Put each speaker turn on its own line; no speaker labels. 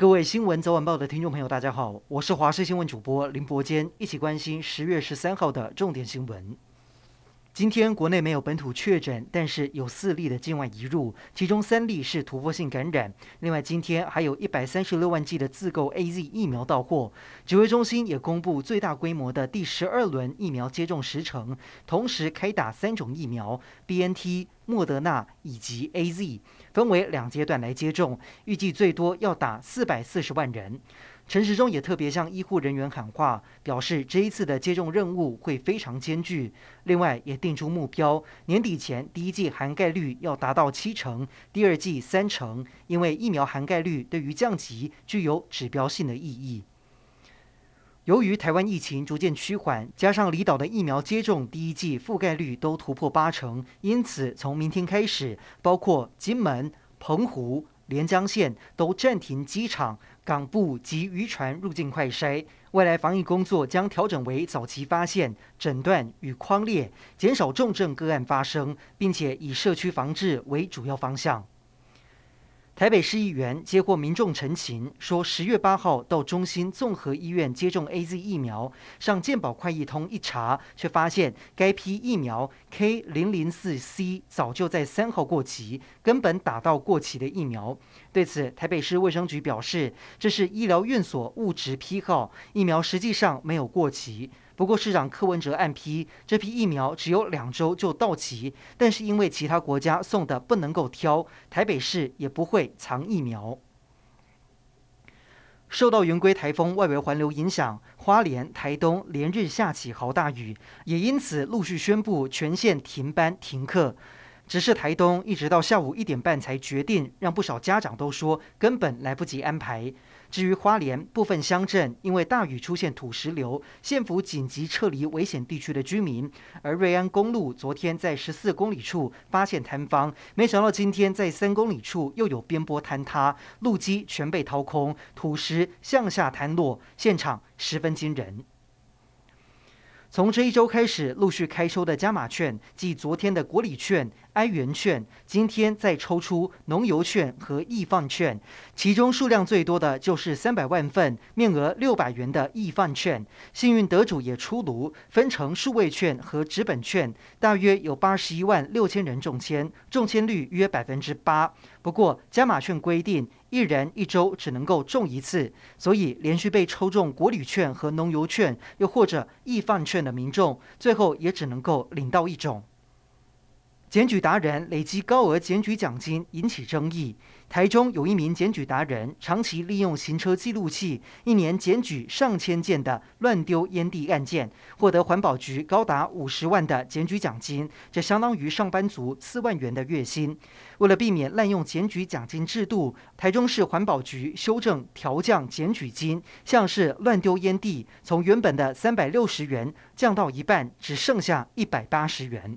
各位新闻早晚报的听众朋友，大家好，我是华视新闻主播林伯坚，一起关心十月十三号的重点新闻。今天国内没有本土确诊，但是有四例的境外移入，其中三例是突破性感染。另外，今天还有一百三十六万剂的自购 AZ 疫苗到货。指挥中心也公布最大规模的第十二轮疫苗接种时程，同时开打三种疫苗：BNT、莫德纳以及 AZ，分为两阶段来接种，预计最多要打四百四十万人。陈时中也特别向医护人员喊话，表示这一次的接种任务会非常艰巨。另外，也定出目标，年底前第一剂涵盖率要达到七成，第二剂三成，因为疫苗涵盖率对于降级具有指标性的意义。由于台湾疫情逐渐趋缓，加上离岛的疫苗接种第一剂覆盖率都突破八成，因此从明天开始，包括金门、澎湖、连江县都暂停机场。港埠及渔船入境快筛，未来防疫工作将调整为早期发现、诊断与框列，减少重症个案发生，并且以社区防治为主要方向。台北市议员接获民众陈情，说十月八号到中心综合医院接种 AZ 疫苗，上健保快易通一查，却发现该批疫苗 K 零零四 C 早就在三号过期，根本打到过期的疫苗。对此，台北市卫生局表示，这是医疗院所误植批号，疫苗实际上没有过期。不过，市长柯文哲暗批这批疫苗只有两周就到期，但是因为其他国家送的不能够挑，台北市也不会藏疫苗。受到圆规台风外围环流影响，花莲、台东连日下起豪大雨，也因此陆续宣布全线停班停课。只是台东一直到下午一点半才决定，让不少家长都说根本来不及安排。至于花莲部分乡镇，因为大雨出现土石流，县府紧急撤离危险地区的居民。而瑞安公路昨天在十四公里处发现坍方，没想到今天在三公里处又有边坡坍塌，路基全被掏空，土石向下坍落，现场十分惊人。从这一周开始陆续开收的加码券，即昨天的国礼券、哀元券，今天再抽出农油券和易放券，其中数量最多的就是三百万份、面额六百元的易放券。幸运得主也出炉，分成数位券和纸本券，大约有八十一万六千人中签，中签率约百分之八。不过加码券规定，一人一周只能够中一次，所以连续被抽中国旅券和农游券，又或者易放券的民众，最后也只能够领到一种。检举达人累积高额检举奖金引起争议。台中有一名检举达人，长期利用行车记录器，一年检举上千件的乱丢烟蒂案件，获得环保局高达五十万的检举奖金，这相当于上班族四万元的月薪。为了避免滥用检举奖金制度，台中市环保局修正调降检举金，像是乱丢烟蒂，从原本的三百六十元降到一半，只剩下一百八十元。